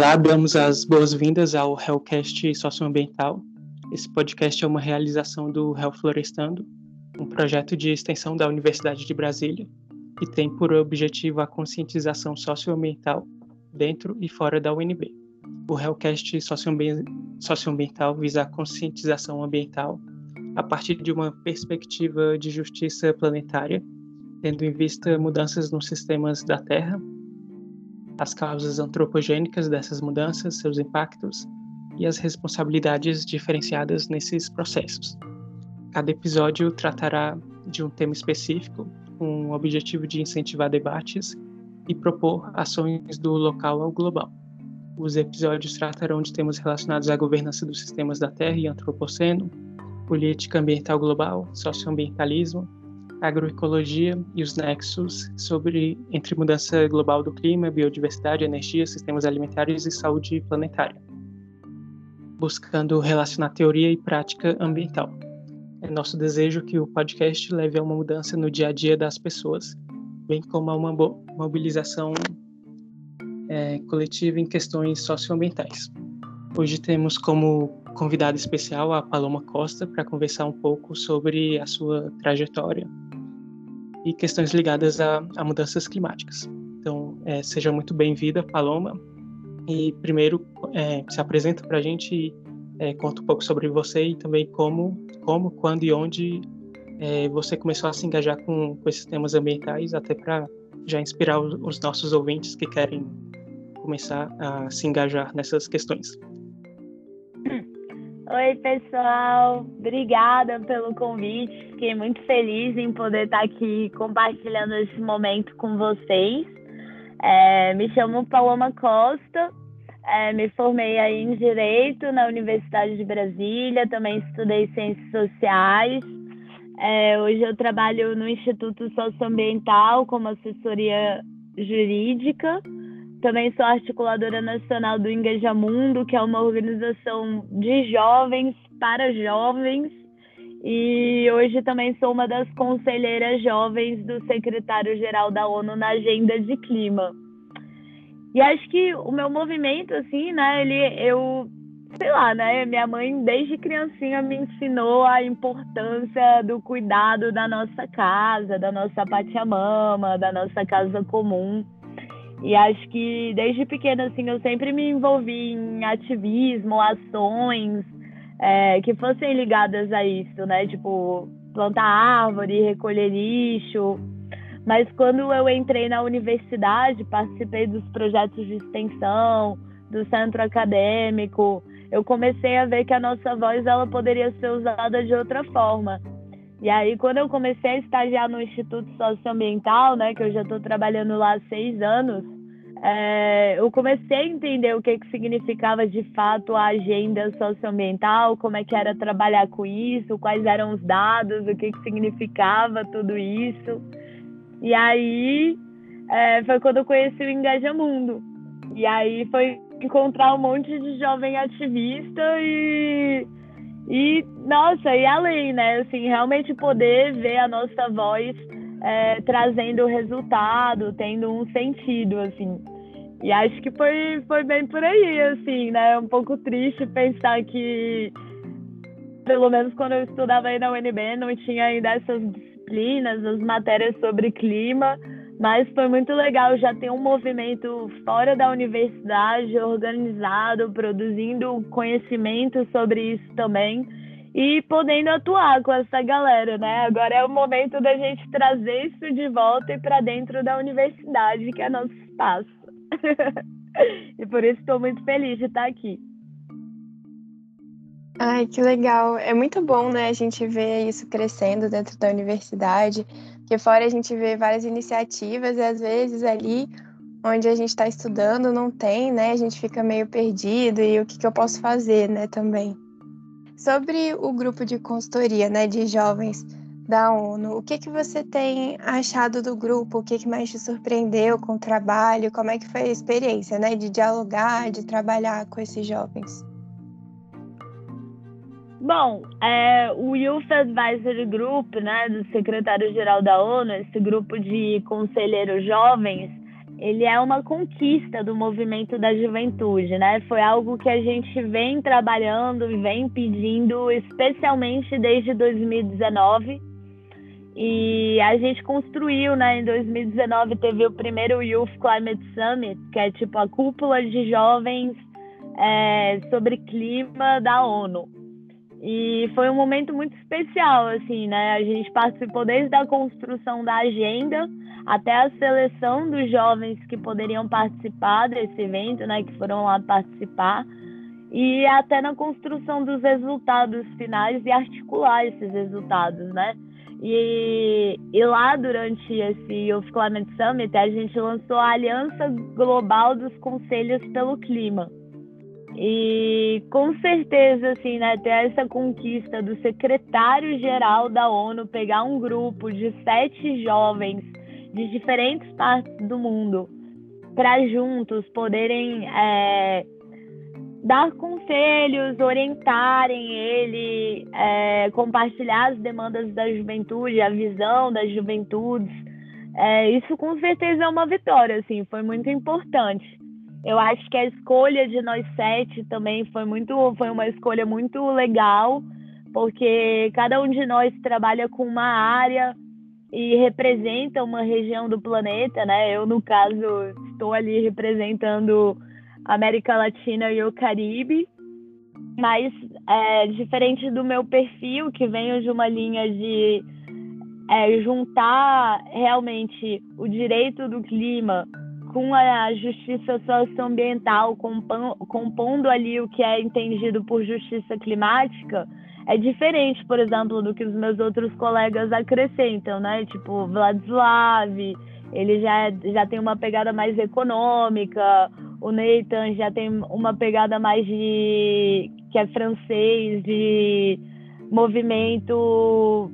Olá, damos as boas-vindas ao Hellcast Socioambiental. Esse podcast é uma realização do Hell Florestando, um projeto de extensão da Universidade de Brasília, que tem por objetivo a conscientização socioambiental dentro e fora da UNB. O Hellcast Socioambiental visa a conscientização ambiental a partir de uma perspectiva de justiça planetária, tendo em vista mudanças nos sistemas da Terra as causas antropogênicas dessas mudanças, seus impactos e as responsabilidades diferenciadas nesses processos. Cada episódio tratará de um tema específico, com o objetivo de incentivar debates e propor ações do local ao global. Os episódios tratarão de temas relacionados à governança dos sistemas da Terra e antropoceno, política ambiental global, socioambientalismo, agroecologia e os nexos sobre entre mudança global do clima, biodiversidade, energia, sistemas alimentares e saúde planetária, buscando relacionar teoria e prática ambiental. É nosso desejo que o podcast leve a uma mudança no dia a dia das pessoas, bem como a uma mobilização é, coletiva em questões socioambientais. Hoje temos como convidada especial a Paloma Costa para conversar um pouco sobre a sua trajetória e questões ligadas a, a mudanças climáticas. Então, é, seja muito bem-vinda, Paloma. E primeiro, é, se apresenta para a gente e é, conta um pouco sobre você e também como, como quando e onde é, você começou a se engajar com, com esses temas ambientais, até para já inspirar os, os nossos ouvintes que querem começar a se engajar nessas questões. Oi, pessoal. Obrigada pelo convite. Fiquei muito feliz em poder estar aqui compartilhando esse momento com vocês. É, me chamo Paloma Costa. É, me formei aí em Direito na Universidade de Brasília. Também estudei Ciências Sociais. É, hoje eu trabalho no Instituto Socioambiental como assessoria jurídica. Também sou articuladora nacional do Engajamundo, que é uma organização de jovens para jovens. E hoje também sou uma das conselheiras jovens do secretário-geral da ONU na agenda de clima. E acho que o meu movimento, assim, né, ele, eu, sei lá, né, minha mãe desde criancinha me ensinou a importância do cuidado da nossa casa, da nossa mama, da nossa casa comum. E acho que desde pequena, assim, eu sempre me envolvi em ativismo, ações é, que fossem ligadas a isso, né? Tipo, plantar árvore, recolher lixo. Mas quando eu entrei na universidade, participei dos projetos de extensão, do centro acadêmico, eu comecei a ver que a nossa voz ela poderia ser usada de outra forma. E aí, quando eu comecei a estagiar no Instituto Socioambiental, né, que eu já estou trabalhando lá há seis anos, é, eu comecei a entender o que, que significava de fato a agenda socioambiental, como é que era trabalhar com isso, quais eram os dados, o que, que significava tudo isso. E aí é, foi quando eu conheci o Engaja Mundo. E aí foi encontrar um monte de jovem ativista e e, nossa, e além, né? Assim, realmente poder ver a nossa voz é, trazendo resultado, tendo um sentido, assim. E acho que foi, foi bem por aí, assim, né? É um pouco triste pensar que, pelo menos quando eu estudava aí na UNB, não tinha ainda essas disciplinas, as matérias sobre clima, mas foi muito legal já ter um movimento fora da universidade, organizado, produzindo conhecimento sobre isso também e podendo atuar com essa galera, né? Agora é o momento da gente trazer isso de volta e para dentro da universidade, que é nosso espaço. e por isso estou muito feliz de estar aqui. Ai, que legal. É muito bom, né, a gente ver isso crescendo dentro da universidade, que fora a gente vê várias iniciativas e às vezes ali onde a gente está estudando não tem, né, a gente fica meio perdido e o que, que eu posso fazer, né, também. Sobre o grupo de consultoria, né, de jovens da ONU, o que, que você tem achado do grupo? O que, que mais te surpreendeu com o trabalho? Como é que foi a experiência, né, de dialogar, de trabalhar com esses jovens? Bom, é, o Youth Advisory Group, né, do secretário-geral da ONU, esse grupo de conselheiros jovens, ele é uma conquista do movimento da juventude, né? Foi algo que a gente vem trabalhando e vem pedindo, especialmente desde 2019. E a gente construiu, né? Em 2019 teve o primeiro Youth Climate Summit, que é tipo a cúpula de jovens é, sobre clima da ONU. E foi um momento muito especial, assim, né? A gente participou desde a construção da agenda até a seleção dos jovens que poderiam participar desse evento, né? Que foram lá participar. E até na construção dos resultados finais e articular esses resultados, né? E, e lá, durante esse Youth Climate Summit, a gente lançou a Aliança Global dos Conselhos pelo Clima e com certeza, assim, né, ter essa conquista do secretário-geral da ONU pegar um grupo de sete jovens de diferentes partes do mundo para juntos poderem é, dar conselhos, orientarem ele, é, compartilhar as demandas da juventude, a visão das juventudes. É, isso com certeza é uma vitória, assim, foi muito importante. Eu acho que a escolha de nós sete também foi muito, foi uma escolha muito legal, porque cada um de nós trabalha com uma área e representa uma região do planeta, né? Eu no caso estou ali representando América Latina e o Caribe, mas é, diferente do meu perfil, que venho de uma linha de é, juntar realmente o direito do clima com a justiça socioambiental, compondo ali o que é entendido por justiça climática, é diferente, por exemplo, do que os meus outros colegas acrescentam, né? Tipo, Vladislav, ele já, já tem uma pegada mais econômica, o Nathan já tem uma pegada mais de. que é francês, de movimento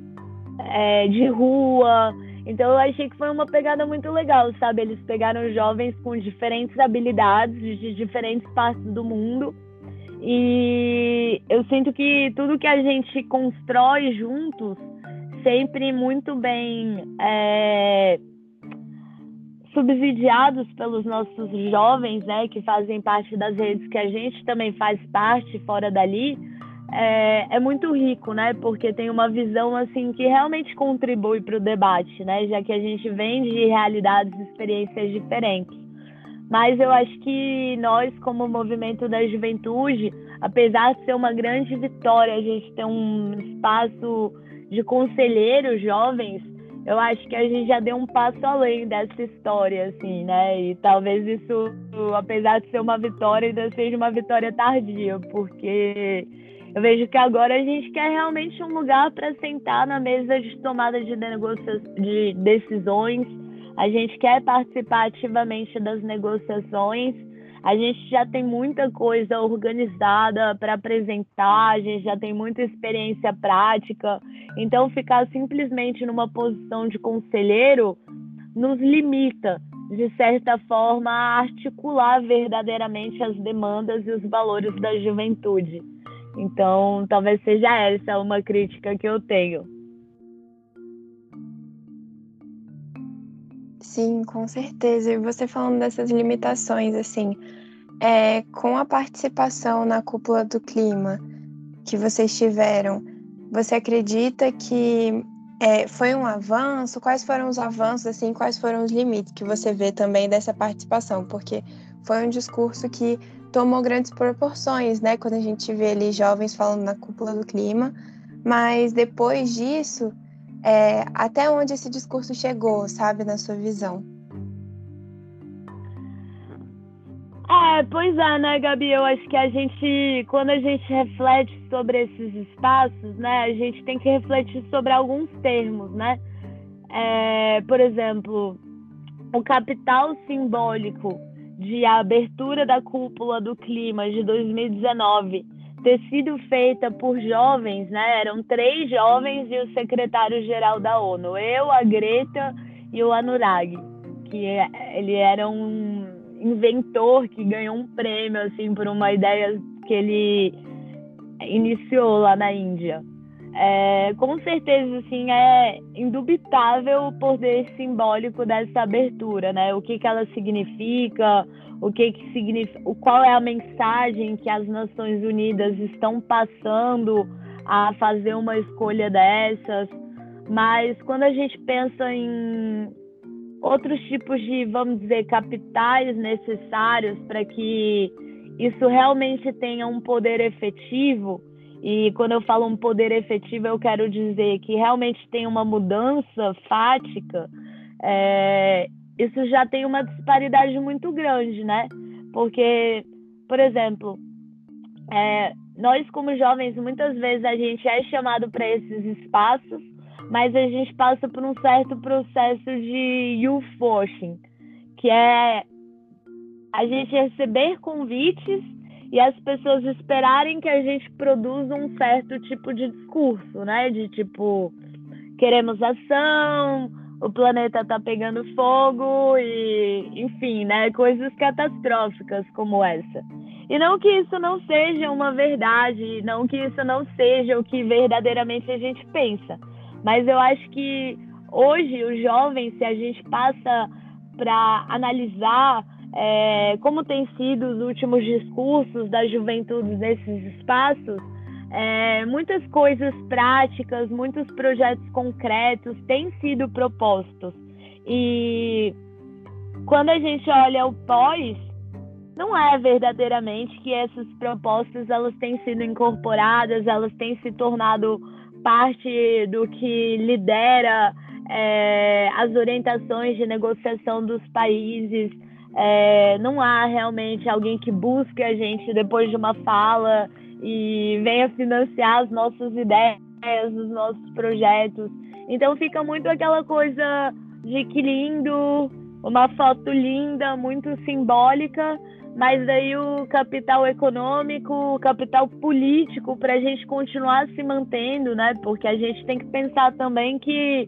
é, de rua. Então eu achei que foi uma pegada muito legal, sabe? Eles pegaram jovens com diferentes habilidades de diferentes partes do mundo. E eu sinto que tudo que a gente constrói juntos, sempre muito bem é, subsidiados pelos nossos jovens, né, que fazem parte das redes que a gente também faz parte fora dali, é, é muito rico, né? Porque tem uma visão assim que realmente contribui para o debate, né? Já que a gente vem de realidades e experiências diferentes. Mas eu acho que nós, como movimento da juventude, apesar de ser uma grande vitória a gente ter um espaço de conselheiros jovens, eu acho que a gente já deu um passo além dessa história, assim, né? E talvez isso, apesar de ser uma vitória, ainda seja uma vitória tardia, porque eu vejo que agora a gente quer realmente um lugar para sentar na mesa de tomada de, de decisões, a gente quer participar ativamente das negociações, a gente já tem muita coisa organizada para apresentar, a gente já tem muita experiência prática, então ficar simplesmente numa posição de conselheiro nos limita, de certa forma, a articular verdadeiramente as demandas e os valores da juventude. Então, talvez seja essa uma crítica que eu tenho. Sim, com certeza. E você falando dessas limitações, assim, é, com a participação na cúpula do clima que vocês tiveram, você acredita que é, foi um avanço? Quais foram os avanços, assim, quais foram os limites que você vê também dessa participação? Porque foi um discurso que tomou grandes proporções, né? Quando a gente vê ali jovens falando na cúpula do clima, mas depois disso, é, até onde esse discurso chegou, sabe, na sua visão? É, pois é, né, Gabi? Eu acho que a gente, quando a gente reflete sobre esses espaços, né, a gente tem que refletir sobre alguns termos, né? É, por exemplo, o capital simbólico de abertura da cúpula do clima de 2019 ter sido feita por jovens, né? Eram três jovens e o secretário-geral da ONU, eu, a Greta e o Anurag, que é, ele era um inventor que ganhou um prêmio assim por uma ideia que ele iniciou lá na Índia. é, com certeza, assim, é indubitável o poder simbólico dessa abertura, né? O que, que ela significa, o que, que significa, qual é a mensagem que as Nações Unidas estão passando a fazer uma escolha dessas. Mas quando a gente pensa em outros tipos de, vamos dizer, capitais necessários para que isso realmente tenha um poder efetivo, e quando eu falo um poder efetivo, eu quero dizer que realmente tem uma mudança fática, é, isso já tem uma disparidade muito grande, né? Porque, por exemplo, é, nós como jovens, muitas vezes a gente é chamado para esses espaços, mas a gente passa por um certo processo de youth washing, que é a gente receber convites e as pessoas esperarem que a gente produza um certo tipo de discurso, né? De tipo, queremos ação, o planeta tá pegando fogo e, enfim, né? Coisas catastróficas como essa. E não que isso não seja uma verdade, não que isso não seja o que verdadeiramente a gente pensa. Mas eu acho que hoje os jovens, se a gente passa para analisar é, como têm sido os últimos discursos da juventude nesses espaços, é, muitas coisas práticas, muitos projetos concretos têm sido propostos. E quando a gente olha o pós, não é verdadeiramente que essas propostas elas têm sido incorporadas, elas têm se tornado parte do que lidera é, as orientações de negociação dos países, é, não há realmente alguém que busque a gente depois de uma fala e venha financiar as nossas ideias, os nossos projetos. Então fica muito aquela coisa de que lindo, uma foto linda, muito simbólica, mas daí o capital econômico, o capital político para a gente continuar se mantendo, né? Porque a gente tem que pensar também que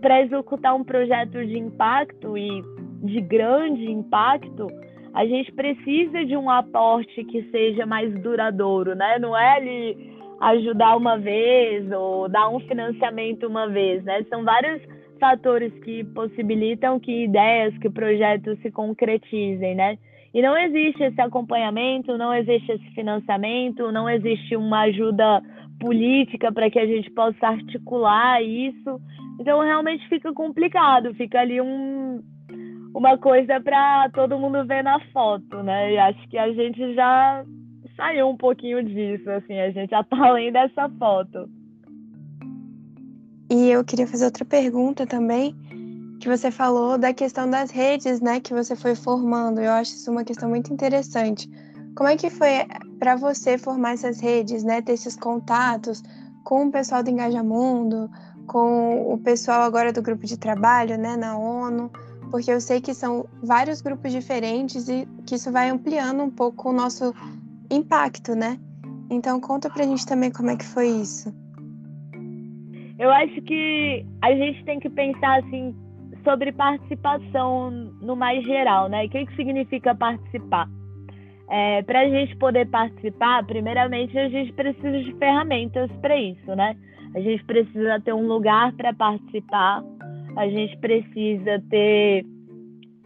para executar um projeto de impacto e de grande impacto, a gente precisa de um aporte que seja mais duradouro, né? Não é ele ajudar uma vez ou dar um financiamento uma vez, né? São vários fatores que possibilitam que ideias, que projetos se concretizem, né? E não existe esse acompanhamento, não existe esse financiamento, não existe uma ajuda política para que a gente possa articular isso. Então realmente fica complicado, fica ali um, uma coisa para todo mundo ver na foto, né? E acho que a gente já saiu um pouquinho disso, assim, a gente já tá além dessa foto. E eu queria fazer outra pergunta também, que você falou da questão das redes, né, que você foi formando. Eu acho isso uma questão muito interessante. Como é que foi para você formar essas redes, né, ter esses contatos com o pessoal do Engajamundo, com o pessoal agora do grupo de trabalho, né, na ONU? porque eu sei que são vários grupos diferentes e que isso vai ampliando um pouco o nosso impacto, né? Então conta pra gente também como é que foi isso. Eu acho que a gente tem que pensar assim sobre participação no mais geral, né? O que, que significa participar? É, para a gente poder participar, primeiramente a gente precisa de ferramentas para isso, né? A gente precisa ter um lugar para participar, a gente precisa ter,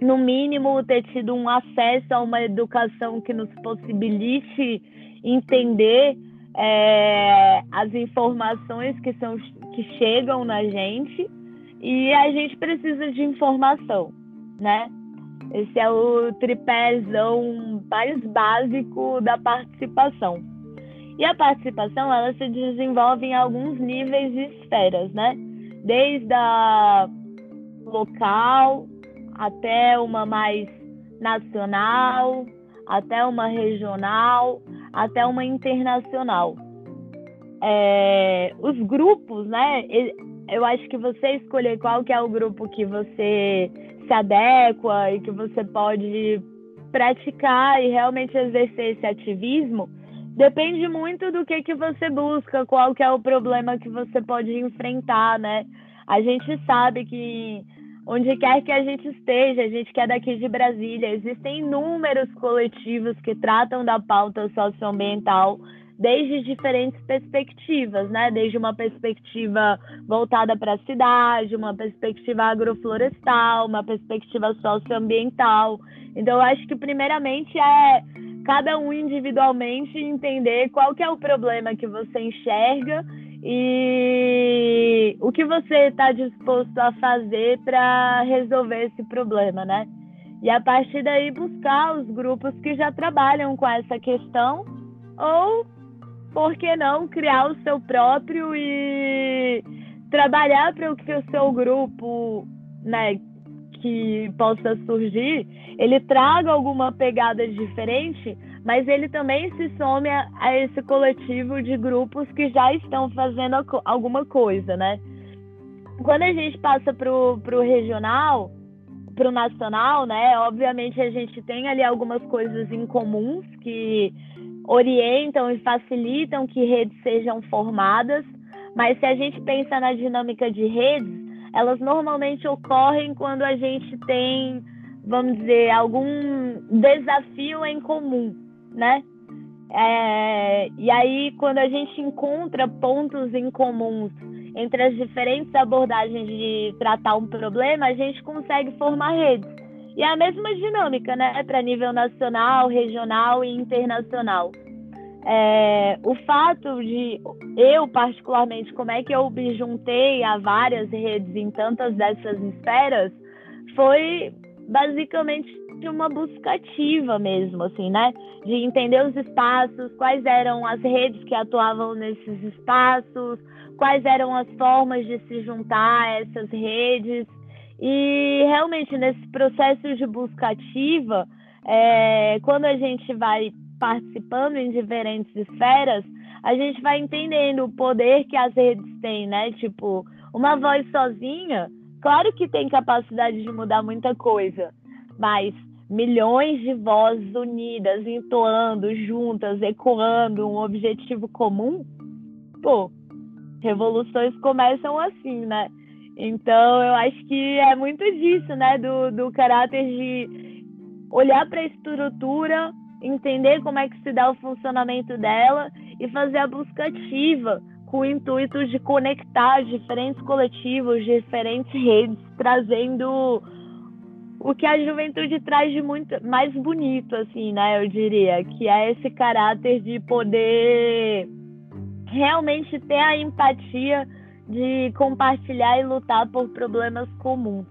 no mínimo, ter tido um acesso a uma educação que nos possibilite entender é, as informações que, são, que chegam na gente e a gente precisa de informação, né? Esse é o tripézão mais básico da participação. E a participação, ela se desenvolve em alguns níveis e esferas, né? Desde a local até uma mais nacional, até uma regional, até uma internacional. É, os grupos, né? Eu acho que você escolher qual que é o grupo que você se adequa e que você pode praticar e realmente exercer esse ativismo depende muito do que que você busca, qual que é o problema que você pode enfrentar, né? A gente sabe que onde quer que a gente esteja, a gente que é daqui de Brasília, existem inúmeros coletivos que tratam da pauta socioambiental desde diferentes perspectivas, né? Desde uma perspectiva voltada para a cidade, uma perspectiva agroflorestal, uma perspectiva socioambiental. Então, eu acho que primeiramente é cada um individualmente entender qual que é o problema que você enxerga e o que você está disposto a fazer para resolver esse problema, né? E a partir daí buscar os grupos que já trabalham com essa questão ou por que não criar o seu próprio e trabalhar para que o seu grupo, né, que possa surgir, ele traga alguma pegada diferente, mas ele também se some a, a esse coletivo de grupos que já estão fazendo alguma coisa, né? Quando a gente passa para o regional, para o nacional, né? Obviamente a gente tem ali algumas coisas em comuns que orientam e facilitam que redes sejam formadas, mas se a gente pensa na dinâmica de redes, elas normalmente ocorrem quando a gente tem, vamos dizer, algum desafio em comum, né? É, e aí, quando a gente encontra pontos em comuns entre as diferentes abordagens de tratar um problema, a gente consegue formar redes. E é a mesma dinâmica, né, para nível nacional, regional e internacional. É, o fato de eu, particularmente, como é que eu me juntei a várias redes em tantas dessas esferas, foi basicamente uma busca ativa mesmo, assim, né? De entender os espaços, quais eram as redes que atuavam nesses espaços, quais eram as formas de se juntar a essas redes. E realmente nesse processo de busca ativa, é, quando a gente vai participando em diferentes esferas, a gente vai entendendo o poder que as redes têm, né? Tipo, uma voz sozinha, claro que tem capacidade de mudar muita coisa, mas milhões de vozes unidas, entoando, juntas, ecoando um objetivo comum, pô, revoluções começam assim, né? Então, eu acho que é muito disso, né? Do, do caráter de olhar para a estrutura, entender como é que se dá o funcionamento dela e fazer a busca ativa com o intuito de conectar diferentes coletivos, diferentes redes, trazendo o que a juventude traz de muito mais bonito, assim, né? Eu diria, que é esse caráter de poder realmente ter a empatia de compartilhar e lutar por problemas comuns.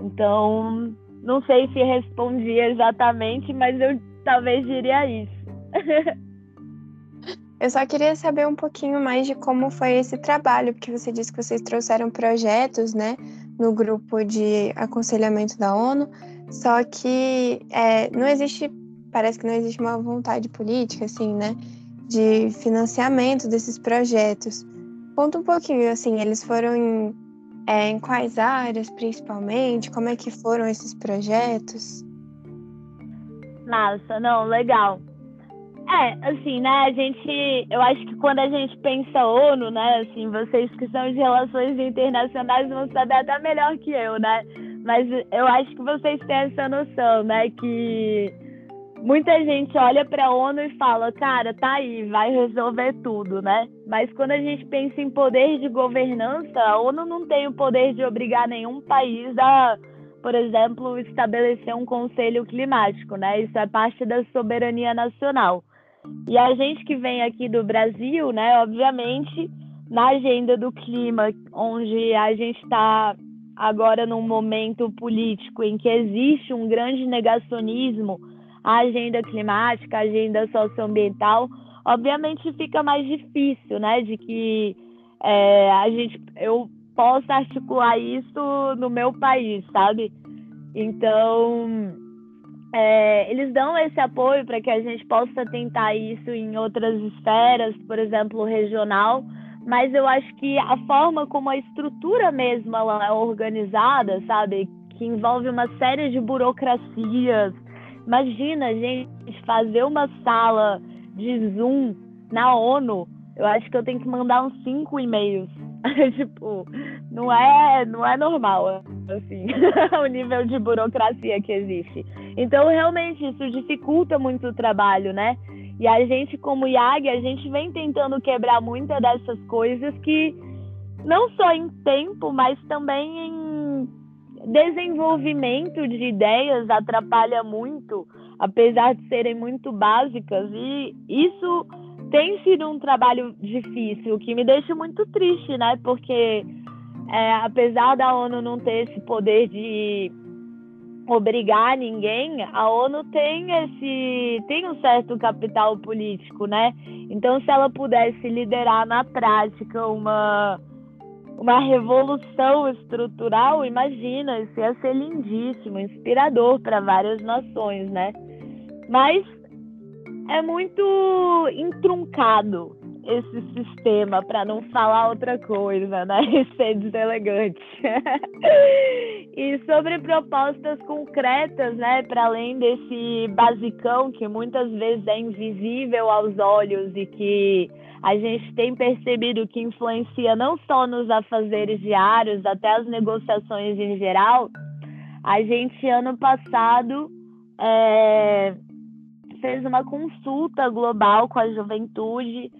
Então, não sei se respondi exatamente, mas eu talvez diria isso. eu só queria saber um pouquinho mais de como foi esse trabalho, porque você disse que vocês trouxeram projetos, né, no grupo de aconselhamento da ONU, só que é, não existe, parece que não existe uma vontade política, assim, né, de financiamento desses projetos. Conta um pouquinho, assim, eles foram em, é, em quais áreas, principalmente? Como é que foram esses projetos? Massa, não, legal. É, assim, né, a gente, eu acho que quando a gente pensa ONU, né, assim, vocês que são de relações internacionais vão saber até melhor que eu, né, mas eu acho que vocês têm essa noção, né, que muita gente olha para a ONU e fala, cara, tá aí, vai resolver tudo, né? Mas quando a gente pensa em poder de governança, a ONU não tem o poder de obrigar nenhum país a, por exemplo, estabelecer um conselho climático, né? Isso é parte da soberania nacional. E a gente que vem aqui do Brasil, né, obviamente, na agenda do clima, onde a gente está agora num momento político em que existe um grande negacionismo a agenda climática, a agenda socioambiental, obviamente fica mais difícil, né, de que é, a gente, eu possa articular isso no meu país, sabe? Então, é, eles dão esse apoio para que a gente possa tentar isso em outras esferas, por exemplo, regional, mas eu acho que a forma como a estrutura mesmo ela é organizada, sabe, que envolve uma série de burocracias, Imagina, gente, fazer uma sala de Zoom na ONU. Eu acho que eu tenho que mandar uns cinco e-mails. tipo, não é, não é normal, assim, o nível de burocracia que existe. Então, realmente, isso dificulta muito o trabalho, né? E a gente, como IAG, a gente vem tentando quebrar muitas dessas coisas que não só em tempo, mas também em desenvolvimento de ideias atrapalha muito, apesar de serem muito básicas. E isso tem sido um trabalho difícil, que me deixa muito triste, né? Porque é, apesar da ONU não ter esse poder de obrigar ninguém, a ONU tem esse tem um certo capital político, né? Então, se ela pudesse liderar na prática uma uma revolução estrutural, imagina, isso ia ser lindíssimo, inspirador para várias nações, né? Mas é muito intruncado esse sistema, para não falar outra coisa, né? E ser deselegante. e sobre propostas concretas, né? Para além desse basicão que muitas vezes é invisível aos olhos e que a gente tem percebido que influencia não só nos afazeres diários, até as negociações em geral. A gente, ano passado, é, fez uma consulta global com a juventude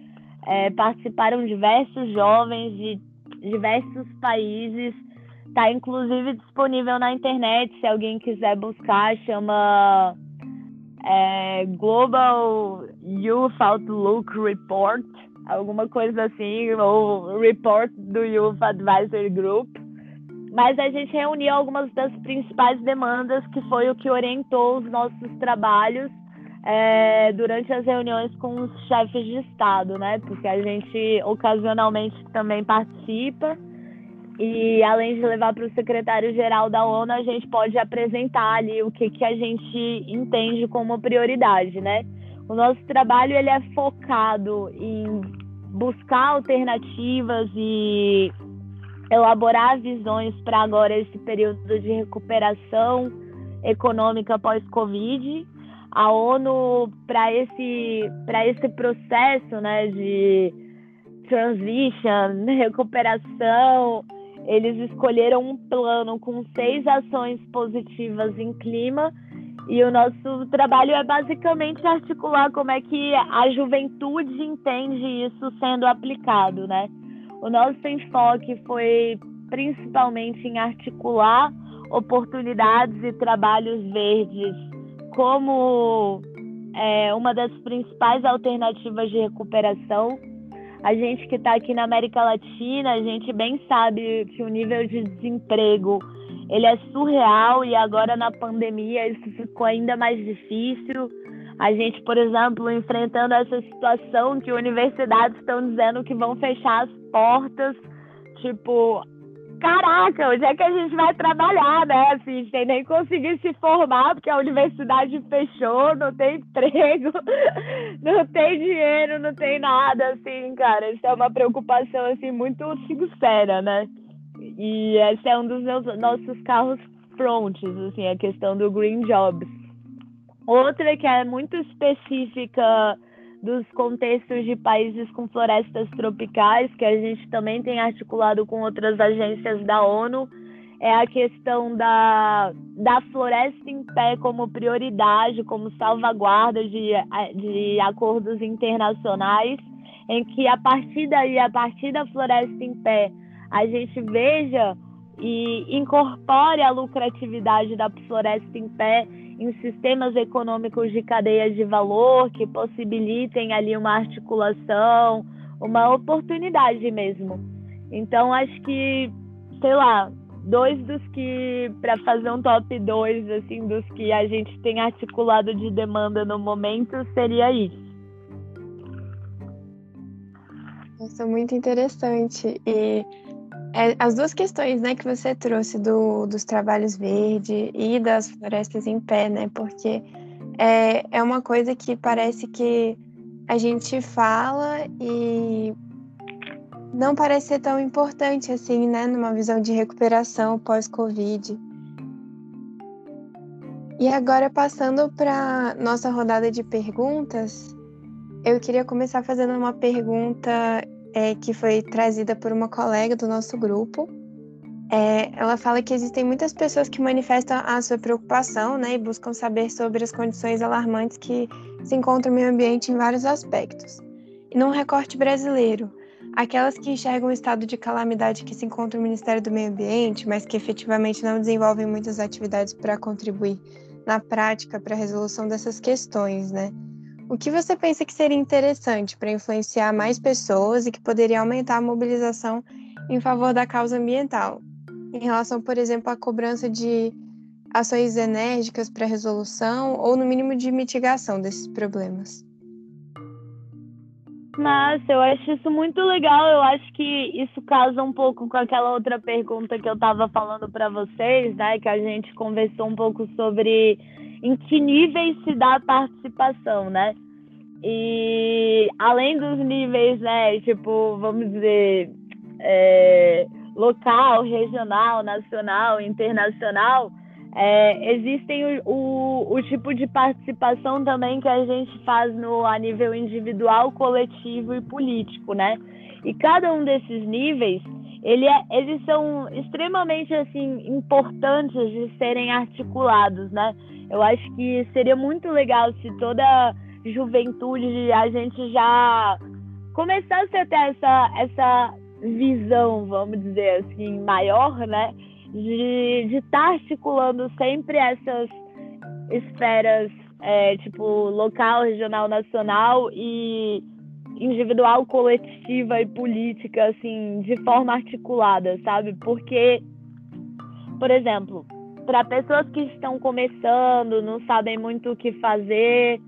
é, participaram diversos jovens de diversos países. Está inclusive disponível na internet, se alguém quiser buscar, chama é, Global Youth Outlook Report, alguma coisa assim, ou Report do Youth Advisory Group. Mas a gente reuniu algumas das principais demandas, que foi o que orientou os nossos trabalhos é, durante as reuniões com os chefes de Estado, né? Porque a gente ocasionalmente também participa e além de levar para o secretário-geral da ONU, a gente pode apresentar ali o que, que a gente entende como prioridade, né? O nosso trabalho ele é focado em buscar alternativas e elaborar visões para agora esse período de recuperação econômica pós-Covid. A ONU para esse esse processo, né, de transition, recuperação, eles escolheram um plano com seis ações positivas em clima e o nosso trabalho é basicamente articular como é que a juventude entende isso sendo aplicado, né? O nosso enfoque foi principalmente em articular oportunidades e trabalhos verdes como é, uma das principais alternativas de recuperação. A gente que está aqui na América Latina, a gente bem sabe que o nível de desemprego ele é surreal e agora na pandemia isso ficou ainda mais difícil. A gente, por exemplo, enfrentando essa situação que universidades estão dizendo que vão fechar as portas, tipo, caraca, onde é que a gente vai trabalhar, né? Assim, sem nem conseguir se formar, porque a universidade fechou, não tem emprego, não tem dinheiro, não tem nada, assim, cara. Isso é uma preocupação, assim, muito sincera, né? E esse é um dos meus, nossos carros frontes, assim, a questão do Green Jobs. Outra que é muito específica dos contextos de países com florestas tropicais, que a gente também tem articulado com outras agências da ONU, é a questão da, da floresta em pé como prioridade, como salvaguarda de, de acordos internacionais, em que a partir daí, a partir da floresta em pé, a gente veja e incorpore a lucratividade da floresta em pé em sistemas econômicos de cadeias de valor que possibilitem ali uma articulação, uma oportunidade mesmo. Então, acho que, sei lá, dois dos que, para fazer um top 2, assim, dos que a gente tem articulado de demanda no momento, seria isso. Nossa, muito interessante. E é, as duas questões né, que você trouxe do, dos trabalhos verdes e das florestas em pé, né? Porque é, é uma coisa que parece que a gente fala e não parece ser tão importante assim, né? Numa visão de recuperação pós-Covid. E agora, passando para nossa rodada de perguntas, eu queria começar fazendo uma pergunta é, que foi trazida por uma colega do nosso grupo. É, ela fala que existem muitas pessoas que manifestam a sua preocupação né, e buscam saber sobre as condições alarmantes que se encontram no meio ambiente em vários aspectos. E num recorte brasileiro, aquelas que enxergam o estado de calamidade que se encontra no Ministério do Meio Ambiente, mas que efetivamente não desenvolvem muitas atividades para contribuir na prática para a resolução dessas questões, né? O que você pensa que seria interessante para influenciar mais pessoas e que poderia aumentar a mobilização em favor da causa ambiental? Em relação, por exemplo, à cobrança de ações enérgicas para resolução ou, no mínimo, de mitigação desses problemas. Massa, eu acho isso muito legal. Eu acho que isso casa um pouco com aquela outra pergunta que eu estava falando para vocês, né? Que a gente conversou um pouco sobre em que níveis se dá a participação, né? E além dos níveis, né? Tipo, vamos dizer, é, local, regional, nacional, internacional, é, existem o, o, o, tipo de participação também que a gente faz no, a nível individual, coletivo e político, né? E cada um desses níveis, ele é, eles são extremamente assim importantes de serem articulados, né? Eu acho que seria muito legal se toda juventude a gente já começasse a ter essa, essa visão, vamos dizer assim, maior, né? de estar tá articulando sempre essas esferas, é, tipo, local, regional, nacional e individual, coletiva e política, assim, de forma articulada, sabe? Porque, por exemplo, para pessoas que estão começando, não sabem muito o que fazer,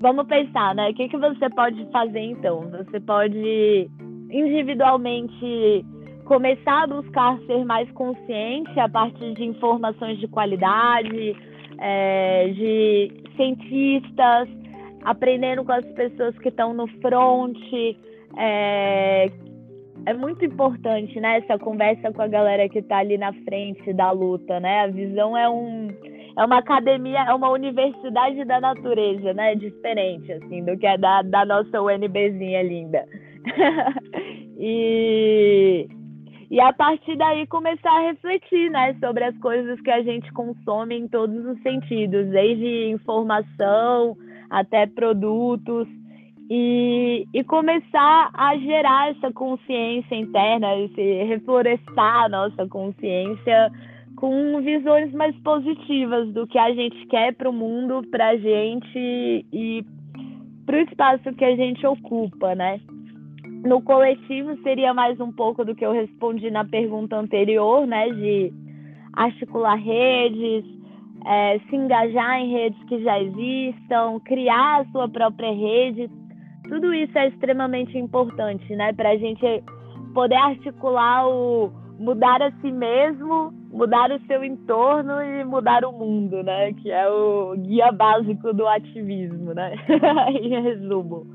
vamos pensar, né? O que, que você pode fazer então? Você pode individualmente começar a buscar ser mais consciente a partir de informações de qualidade, é, de cientistas, aprendendo com as pessoas que estão no front. É, é muito importante, né, essa conversa com a galera que está ali na frente da luta, né? A visão é um é uma academia, é uma universidade da natureza, né? Diferente, assim, do que é da, da nossa UNBzinha linda. e e a partir daí começar a refletir, né, sobre as coisas que a gente consome em todos os sentidos, desde informação até produtos, e, e começar a gerar essa consciência interna, esse, reflorestar a nossa consciência com visões mais positivas do que a gente quer para o mundo, para a gente e para o espaço que a gente ocupa, né? no coletivo seria mais um pouco do que eu respondi na pergunta anterior, né? De articular redes, é, se engajar em redes que já existam, criar a sua própria rede. Tudo isso é extremamente importante, né? Para a gente poder articular o mudar a si mesmo, mudar o seu entorno e mudar o mundo, né? Que é o guia básico do ativismo, né? em resumo.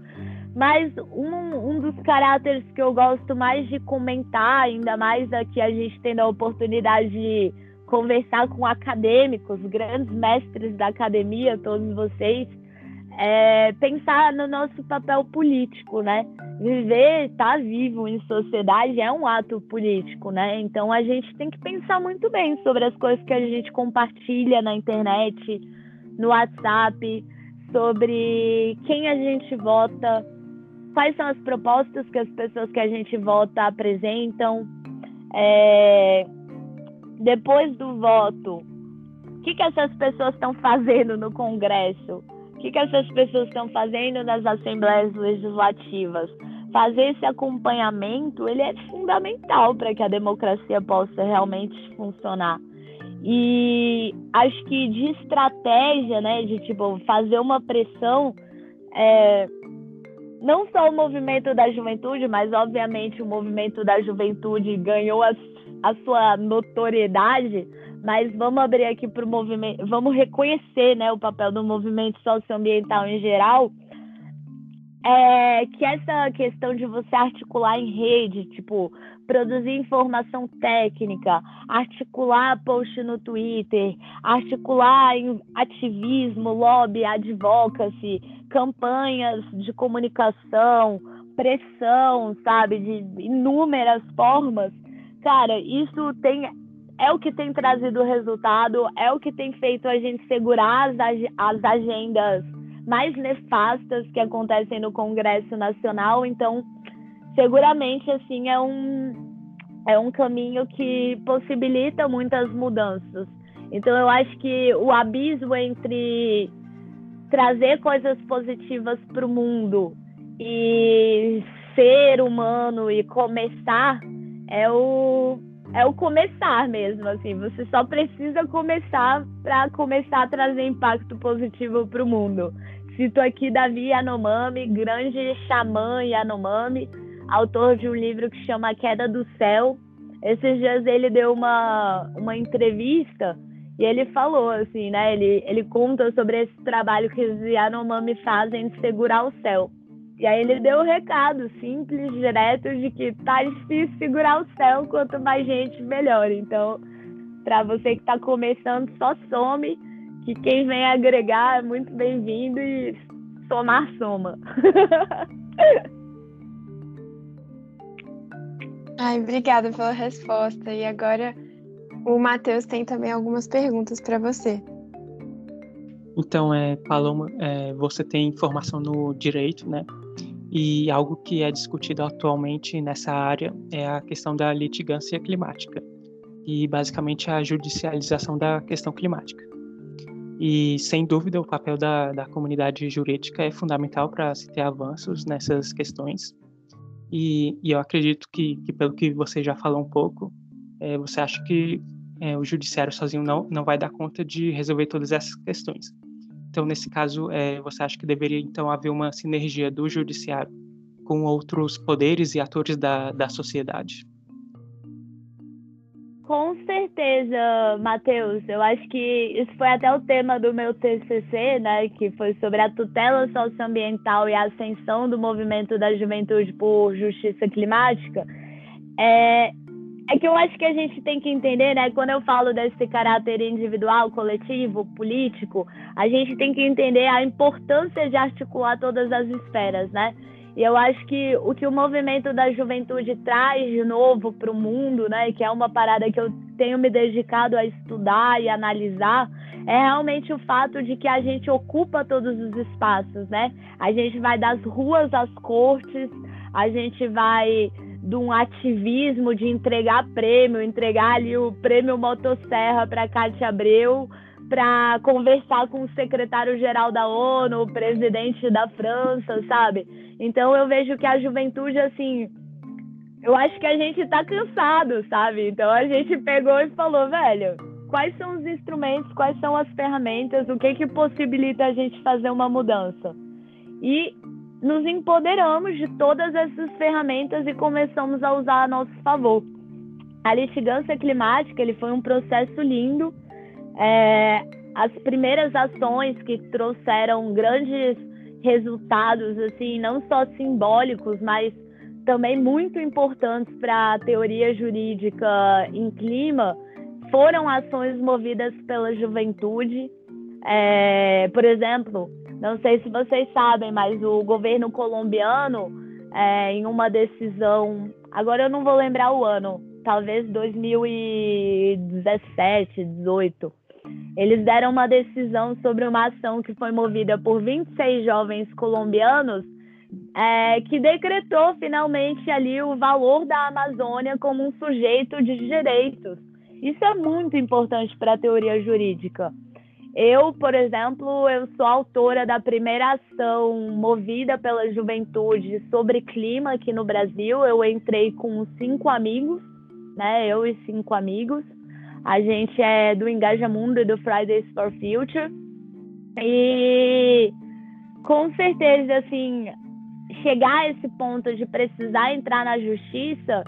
Mas um, um dos caráteres que eu gosto mais de comentar, ainda mais aqui a gente tendo a oportunidade de conversar com acadêmicos, grandes mestres da academia, todos vocês, é pensar no nosso papel político, né? Viver, estar tá vivo em sociedade é um ato político, né? Então a gente tem que pensar muito bem sobre as coisas que a gente compartilha na internet, no WhatsApp, sobre quem a gente vota, quais são as propostas que as pessoas que a gente vota apresentam. É, depois do voto, o que, que essas pessoas estão fazendo no Congresso? O que, que essas pessoas estão fazendo nas assembleias legislativas? Fazer esse acompanhamento ele é fundamental para que a democracia possa realmente funcionar. E acho que de estratégia, né, de tipo fazer uma pressão, é, não só o movimento da juventude, mas obviamente o movimento da juventude ganhou a, a sua notoriedade, mas vamos abrir aqui para o movimento, vamos reconhecer né, o papel do movimento socioambiental em geral, é que essa questão de você articular em rede, tipo, produzir informação técnica, articular post no Twitter, articular em ativismo, lobby, advocacy, campanhas de comunicação, pressão, sabe, de inúmeras formas. Cara, isso tem é o que tem trazido resultado, é o que tem feito a gente segurar as, as agendas mais nefastas que acontecem no Congresso Nacional. Então, seguramente, assim, é um, é um caminho que possibilita muitas mudanças. Então, eu acho que o abismo entre trazer coisas positivas para o mundo e ser humano e começar é o é o começar mesmo, assim. Você só precisa começar para começar a trazer impacto positivo para o mundo. Cito aqui Davi Yanomami, grande xamã Yanomami, autor de um livro que chama A Queda do Céu. Esses dias ele deu uma, uma entrevista e ele falou assim, né? Ele, ele conta sobre esse trabalho que os Yanomami fazem de segurar o céu. E aí ele deu o um recado simples, direto, de que tá difícil segurar o céu, quanto mais gente, melhor. Então, para você que está começando, só some, que quem vem agregar é muito bem-vindo e somar soma. Ai, obrigada pela resposta. E agora o Matheus tem também algumas perguntas para você. Então, é, Paloma, é, você tem formação no direito, né? E algo que é discutido atualmente nessa área é a questão da litigância climática e basicamente a judicialização da questão climática. E sem dúvida o papel da, da comunidade jurídica é fundamental para se ter avanços nessas questões. E, e eu acredito que, que, pelo que você já falou um pouco, é, você acha que é, o judiciário sozinho não, não vai dar conta de resolver todas essas questões. Então, nesse caso, é, você acha que deveria então haver uma sinergia do judiciário com outros poderes e atores da, da sociedade? Com certeza, Matheus. Eu acho que isso foi até o tema do meu TCC, né, que foi sobre a tutela socioambiental e a ascensão do movimento da juventude por justiça climática. É, é que eu acho que a gente tem que entender, né? Quando eu falo desse caráter individual, coletivo, político, a gente tem que entender a importância de articular todas as esferas, né? E eu acho que o que o movimento da juventude traz de novo para o mundo, né, que é uma parada que eu tenho me dedicado a estudar e analisar, é realmente o fato de que a gente ocupa todos os espaços, né? A gente vai das ruas às cortes, a gente vai de um ativismo de entregar prêmio, entregar ali o prêmio Motosserra para Cátia Abreu, para conversar com o secretário-geral da ONU, o presidente da França, sabe? Então eu vejo que a juventude, assim, eu acho que a gente está cansado, sabe? Então a gente pegou e falou, velho, quais são os instrumentos, quais são as ferramentas, o que que possibilita a gente fazer uma mudança? E nos empoderamos de todas essas ferramentas e começamos a usar a nosso favor. A litigância climática ele foi um processo lindo. É, as primeiras ações que trouxeram grandes resultados, assim, não só simbólicos, mas também muito importantes para a teoria jurídica em clima, foram ações movidas pela juventude. É, por exemplo, não sei se vocês sabem, mas o governo colombiano, é, em uma decisão, agora eu não vou lembrar o ano, talvez 2017, 18, eles deram uma decisão sobre uma ação que foi movida por 26 jovens colombianos, é, que decretou finalmente ali o valor da Amazônia como um sujeito de direitos. Isso é muito importante para a teoria jurídica. Eu, por exemplo, eu sou autora da primeira ação movida pela juventude sobre clima aqui no Brasil. Eu entrei com cinco amigos, né? Eu e cinco amigos. A gente é do Engaja Mundo e do Fridays for Future. E com certeza, assim, chegar a esse ponto de precisar entrar na justiça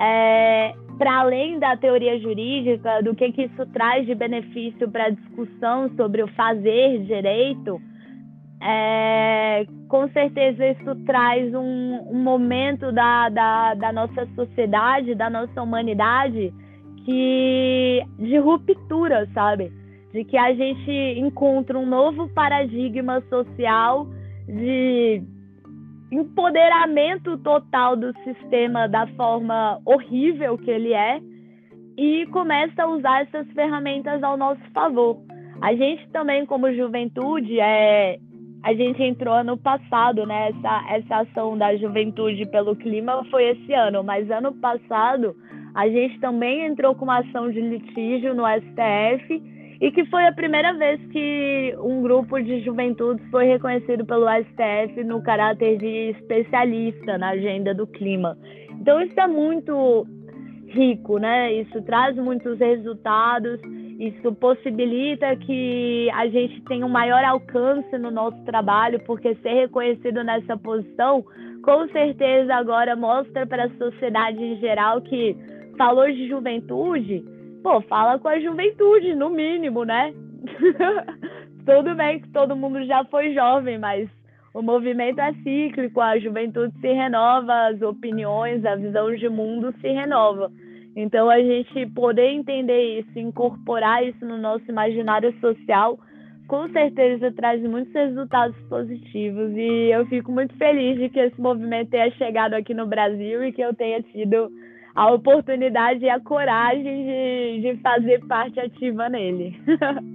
é, para além da teoria jurídica, do que, que isso traz de benefício para a discussão sobre o fazer direito, é, com certeza isso traz um, um momento da, da, da, nossa sociedade, da nossa humanidade, que de ruptura, sabe? De que a gente encontra um novo paradigma social de empoderamento total do sistema da forma horrível que ele é e começa a usar essas ferramentas ao nosso favor. A gente também, como juventude, é, a gente entrou ano passado, né? Essa, essa ação da juventude pelo clima foi esse ano, mas ano passado a gente também entrou com uma ação de litígio no STF e que foi a primeira vez que um grupo de juventude foi reconhecido pelo STF no caráter de especialista na agenda do clima. Então isso é muito rico, né? Isso traz muitos resultados, isso possibilita que a gente tenha um maior alcance no nosso trabalho, porque ser reconhecido nessa posição, com certeza agora mostra para a sociedade em geral que falou de juventude, pô, fala com a juventude, no mínimo, né? Tudo bem que todo mundo já foi jovem, mas o movimento é cíclico, a juventude se renova, as opiniões, a visão de mundo se renova. Então, a gente poder entender isso, incorporar isso no nosso imaginário social, com certeza traz muitos resultados positivos. E eu fico muito feliz de que esse movimento tenha chegado aqui no Brasil e que eu tenha tido a oportunidade e a coragem de, de fazer parte ativa nele.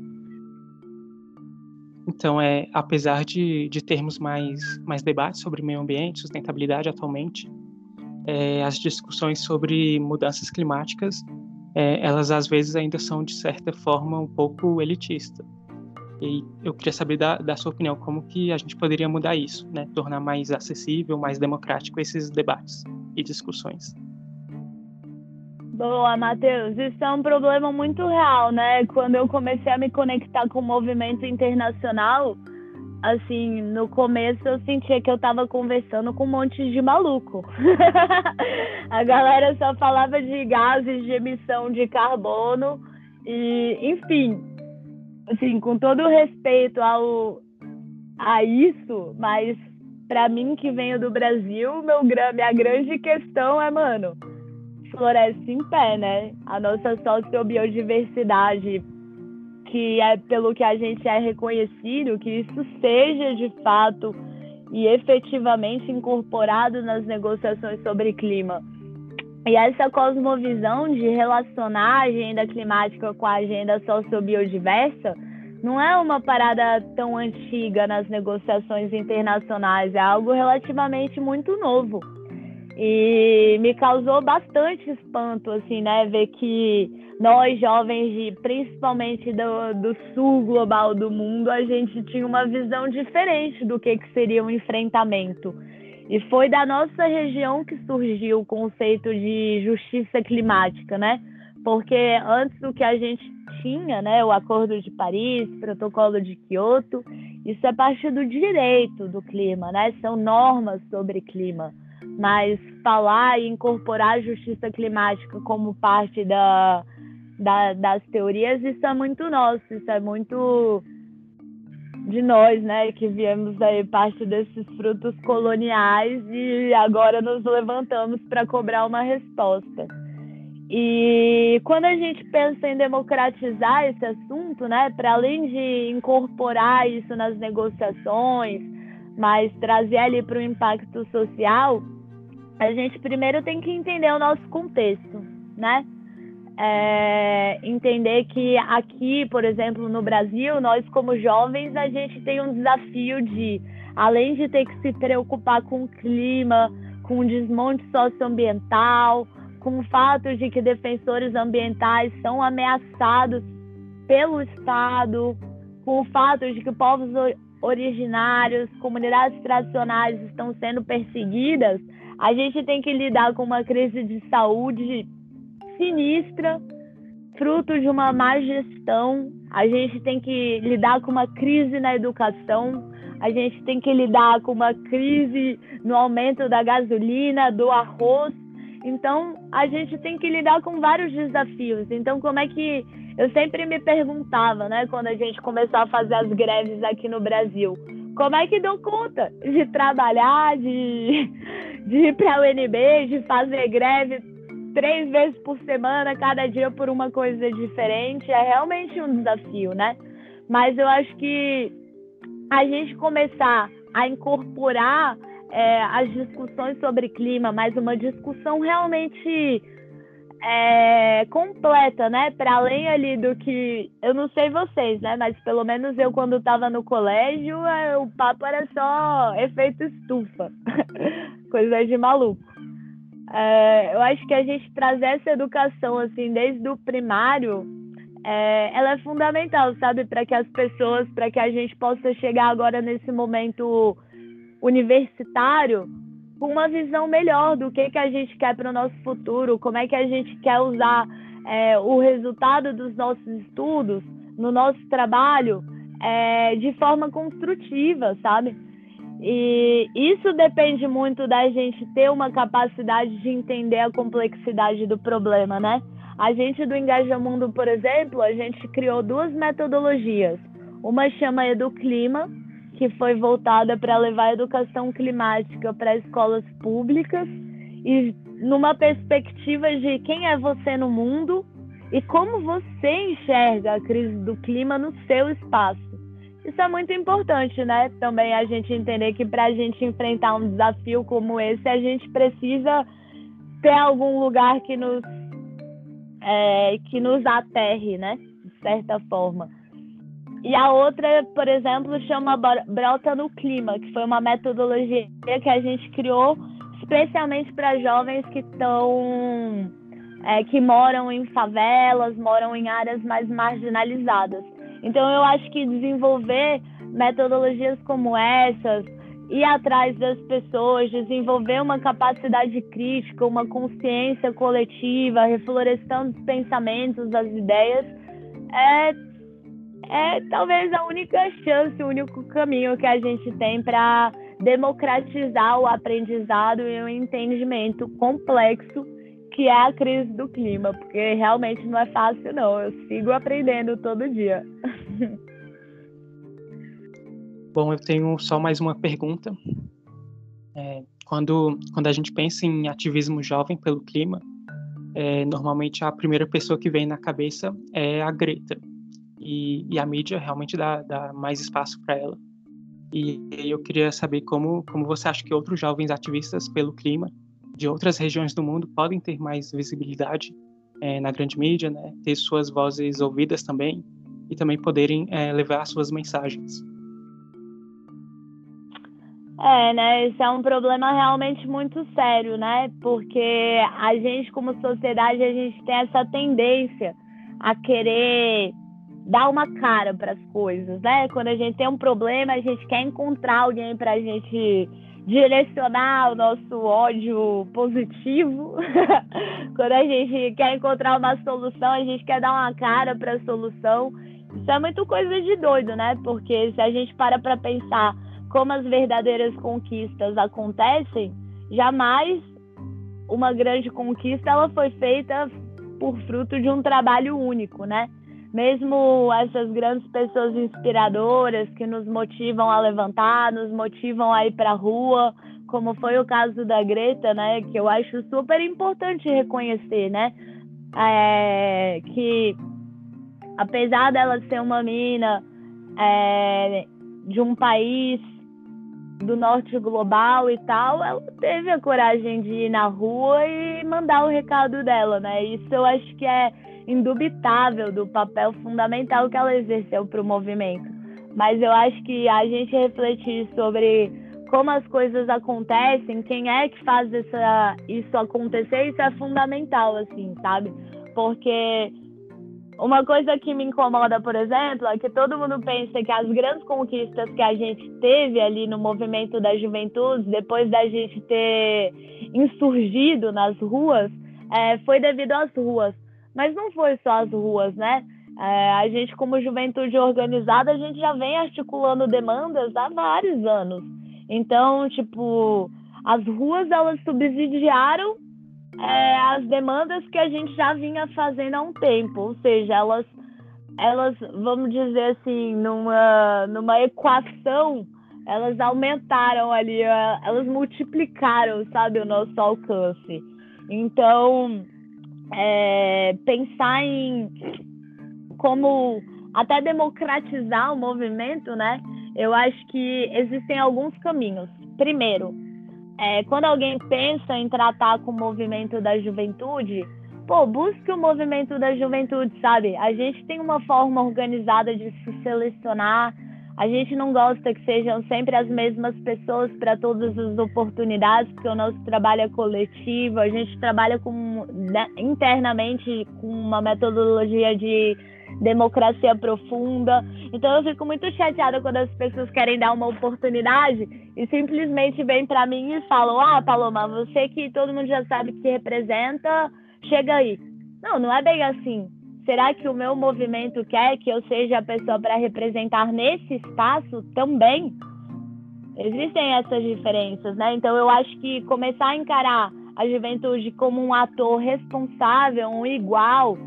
Então, é, apesar de, de termos mais, mais debates sobre meio ambiente, sustentabilidade atualmente, é, as discussões sobre mudanças climáticas, é, elas às vezes ainda são, de certa forma, um pouco elitista. E eu queria saber da, da sua opinião, como que a gente poderia mudar isso, né? tornar mais acessível, mais democrático esses debates e discussões. Boa, Matheus. Isso é um problema muito real, né? Quando eu comecei a me conectar com o movimento internacional, assim, no começo eu sentia que eu tava conversando com um monte de maluco. a galera só falava de gases de emissão de carbono e, enfim, assim, com todo respeito ao a isso, mas para mim que venho do Brasil, meu minha grande questão é, mano, floresce em pé, né? A nossa sociobiodiversidade, que é pelo que a gente é reconhecido, que isso seja de fato e efetivamente incorporado nas negociações sobre clima. E essa cosmovisão de relacionar a agenda climática com a agenda sociobiodiversa não é uma parada tão antiga nas negociações internacionais, é algo relativamente muito novo. E me causou bastante espanto, assim, né? Ver que nós, jovens, de, principalmente do, do sul global do mundo, a gente tinha uma visão diferente do que, que seria um enfrentamento. E foi da nossa região que surgiu o conceito de justiça climática, né? Porque antes do que a gente tinha, né, o Acordo de Paris, Protocolo de Quioto, isso é parte do direito do clima, né? São normas sobre clima mas falar e incorporar a justiça climática como parte da, da, das teorias, isso é muito nosso, isso é muito de nós, né, que viemos aí parte desses frutos coloniais e agora nos levantamos para cobrar uma resposta. E quando a gente pensa em democratizar esse assunto, né, para além de incorporar isso nas negociações, mas trazer ali para o impacto social, a gente primeiro tem que entender o nosso contexto, né? É, entender que aqui, por exemplo, no Brasil, nós como jovens, a gente tem um desafio de, além de ter que se preocupar com o clima, com o desmonte socioambiental, com o fato de que defensores ambientais são ameaçados pelo Estado, com o fato de que povos originários, comunidades tradicionais estão sendo perseguidas, a gente tem que lidar com uma crise de saúde sinistra, fruto de uma má gestão. A gente tem que lidar com uma crise na educação. A gente tem que lidar com uma crise no aumento da gasolina, do arroz. Então, a gente tem que lidar com vários desafios. Então, como é que eu sempre me perguntava, né, quando a gente começou a fazer as greves aqui no Brasil, como é que deu conta de trabalhar, de, de ir para a UNB, de fazer greve três vezes por semana, cada dia por uma coisa diferente? É realmente um desafio, né? Mas eu acho que a gente começar a incorporar é, as discussões sobre clima, mas uma discussão realmente é, completa, né? Para além ali do que eu não sei vocês, né? Mas pelo menos eu quando estava no colégio, é, o papo era só efeito estufa, coisa de maluco. É, eu acho que a gente trazer essa educação assim desde o primário, é, ela é fundamental, sabe, para que as pessoas, para que a gente possa chegar agora nesse momento universitário uma visão melhor do que, que a gente quer para o nosso futuro, como é que a gente quer usar é, o resultado dos nossos estudos no nosso trabalho é, de forma construtiva, sabe? E isso depende muito da gente ter uma capacidade de entender a complexidade do problema, né? A gente do Engaja Mundo, por exemplo, a gente criou duas metodologias. Uma chama Educlima, que foi voltada para levar a educação climática para escolas públicas e numa perspectiva de quem é você no mundo e como você enxerga a crise do clima no seu espaço. Isso é muito importante, né? Também a gente entender que para a gente enfrentar um desafio como esse, a gente precisa ter algum lugar que nos é, que nos aterre, né? De certa forma. E a outra, por exemplo, chama Brota no Clima, que foi uma metodologia que a gente criou especialmente para jovens que estão é, que moram em favelas, moram em áreas mais marginalizadas. Então eu acho que desenvolver metodologias como essas, ir atrás das pessoas, desenvolver uma capacidade crítica, uma consciência coletiva, reflorestando os pensamentos, as ideias, é é talvez a única chance, o único caminho que a gente tem para democratizar o aprendizado e o entendimento complexo que é a crise do clima, porque realmente não é fácil não. Eu sigo aprendendo todo dia. Bom, eu tenho só mais uma pergunta. É, quando, quando a gente pensa em ativismo jovem pelo clima, é, normalmente a primeira pessoa que vem na cabeça é a Greta e, e a mídia realmente dá, dá mais espaço para ela. E, e eu queria saber como, como você acha que outros jovens ativistas pelo clima de outras regiões do mundo podem ter mais visibilidade é, na grande mídia, né? ter suas vozes ouvidas também e também poderem é, levar suas mensagens. É, né? Isso é um problema realmente muito sério, né? Porque a gente, como sociedade, a gente tem essa tendência a querer dar uma cara para as coisas, né? Quando a gente tem um problema, a gente quer encontrar alguém para a gente direcionar o nosso ódio positivo. Quando a gente quer encontrar uma solução, a gente quer dar uma cara para a solução. Isso é muito coisa de doido, né? Porque se a gente para para pensar como as verdadeiras conquistas acontecem, jamais uma grande conquista ela foi feita por fruto de um trabalho único, né? Mesmo essas grandes pessoas inspiradoras que nos motivam a levantar, nos motivam a ir para a rua, como foi o caso da Greta, né, que eu acho super importante reconhecer, né, é, que apesar dela ser uma mina é, de um país do norte global e tal, ela teve a coragem de ir na rua e mandar o recado dela, né? Isso eu acho que é indubitável do papel fundamental que ela exerceu para o movimento. Mas eu acho que a gente refletir sobre como as coisas acontecem, quem é que faz essa, isso acontecer, isso é fundamental, assim, sabe? Porque uma coisa que me incomoda, por exemplo, é que todo mundo pensa que as grandes conquistas que a gente teve ali no movimento da juventude, depois da gente ter insurgido nas ruas, é, foi devido às ruas. Mas não foi só as ruas, né? É, a gente, como juventude organizada, a gente já vem articulando demandas há vários anos. Então, tipo, as ruas elas subsidiaram é, as demandas que a gente já vinha fazendo há um tempo, ou seja, elas, elas vamos dizer assim, numa, numa equação, elas aumentaram ali, elas multiplicaram, sabe, o nosso alcance. Então, é, pensar em como até democratizar o movimento, né? Eu acho que existem alguns caminhos. Primeiro, é, quando alguém pensa em tratar com o movimento da juventude, pô, busque o movimento da juventude, sabe? A gente tem uma forma organizada de se selecionar. A gente não gosta que sejam sempre as mesmas pessoas para todas as oportunidades, porque o nosso trabalho é coletivo. A gente trabalha com, né, internamente com uma metodologia de democracia profunda. Então eu fico muito chateada quando as pessoas querem dar uma oportunidade e simplesmente vêm para mim e falam: "Ah, Paloma, você que todo mundo já sabe que representa, chega aí". Não, não é bem assim. Será que o meu movimento quer que eu seja a pessoa para representar nesse espaço também? Existem essas diferenças, né? Então eu acho que começar a encarar a juventude como um ator responsável, um igual,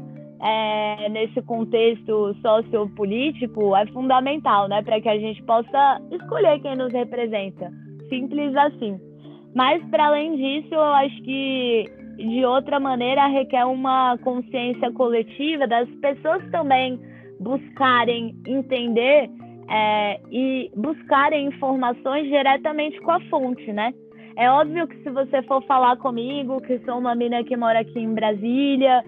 é, nesse contexto sociopolítico é fundamental, né, para que a gente possa escolher quem nos representa. Simples assim. Mas, para além disso, eu acho que de outra maneira requer uma consciência coletiva das pessoas também buscarem entender é, e buscarem informações diretamente com a fonte, né? É óbvio que se você for falar comigo, que sou uma menina que mora aqui em Brasília,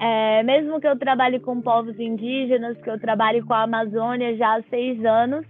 é, mesmo que eu trabalhe com povos indígenas, que eu trabalhe com a Amazônia já há seis anos,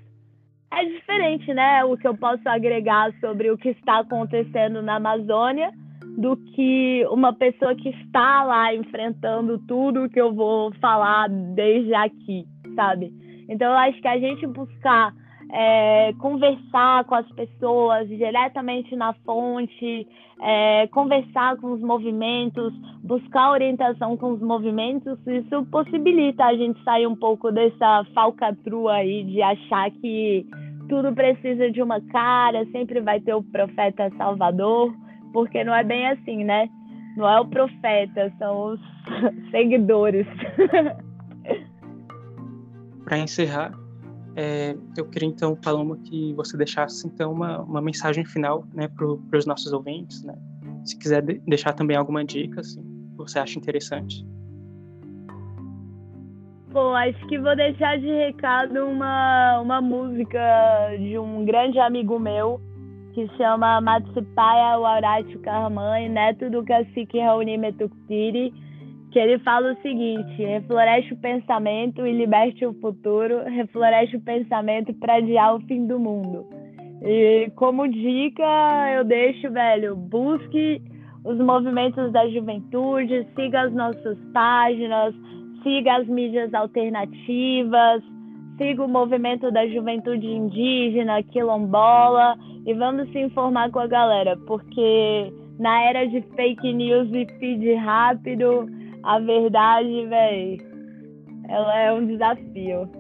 é diferente, né? O que eu posso agregar sobre o que está acontecendo na Amazônia do que uma pessoa que está lá enfrentando tudo que eu vou falar desde aqui, sabe? Então, eu acho que a gente buscar é, conversar com as pessoas diretamente na fonte, é, conversar com os movimentos, buscar orientação com os movimentos, isso possibilita a gente sair um pouco dessa falcatrua aí de achar que tudo precisa de uma cara, sempre vai ter o profeta salvador, porque não é bem assim, né? Não é o profeta, são os seguidores. Para encerrar, é, eu queria então, Paloma, que você deixasse então uma, uma mensagem final, né, para os nossos ouvintes, né? Se quiser de deixar também alguma dica, assim, que você acha interessante. Pô, acho que vou deixar de recado uma, uma música de um grande amigo meu que chama Matsupaya Waurachu Karmãe, neto do cacique Raoni Metuktiri que ele fala o seguinte: refloreste o pensamento e liberte o futuro, refloreste o pensamento para adiar o fim do mundo. E como dica, eu deixo, velho, busque os movimentos da juventude, siga as nossas páginas, siga as mídias alternativas, siga o movimento da juventude indígena, quilombola, e vamos se informar com a galera, porque na era de fake news e feed rápido, a verdade, velho, ela é um desafio.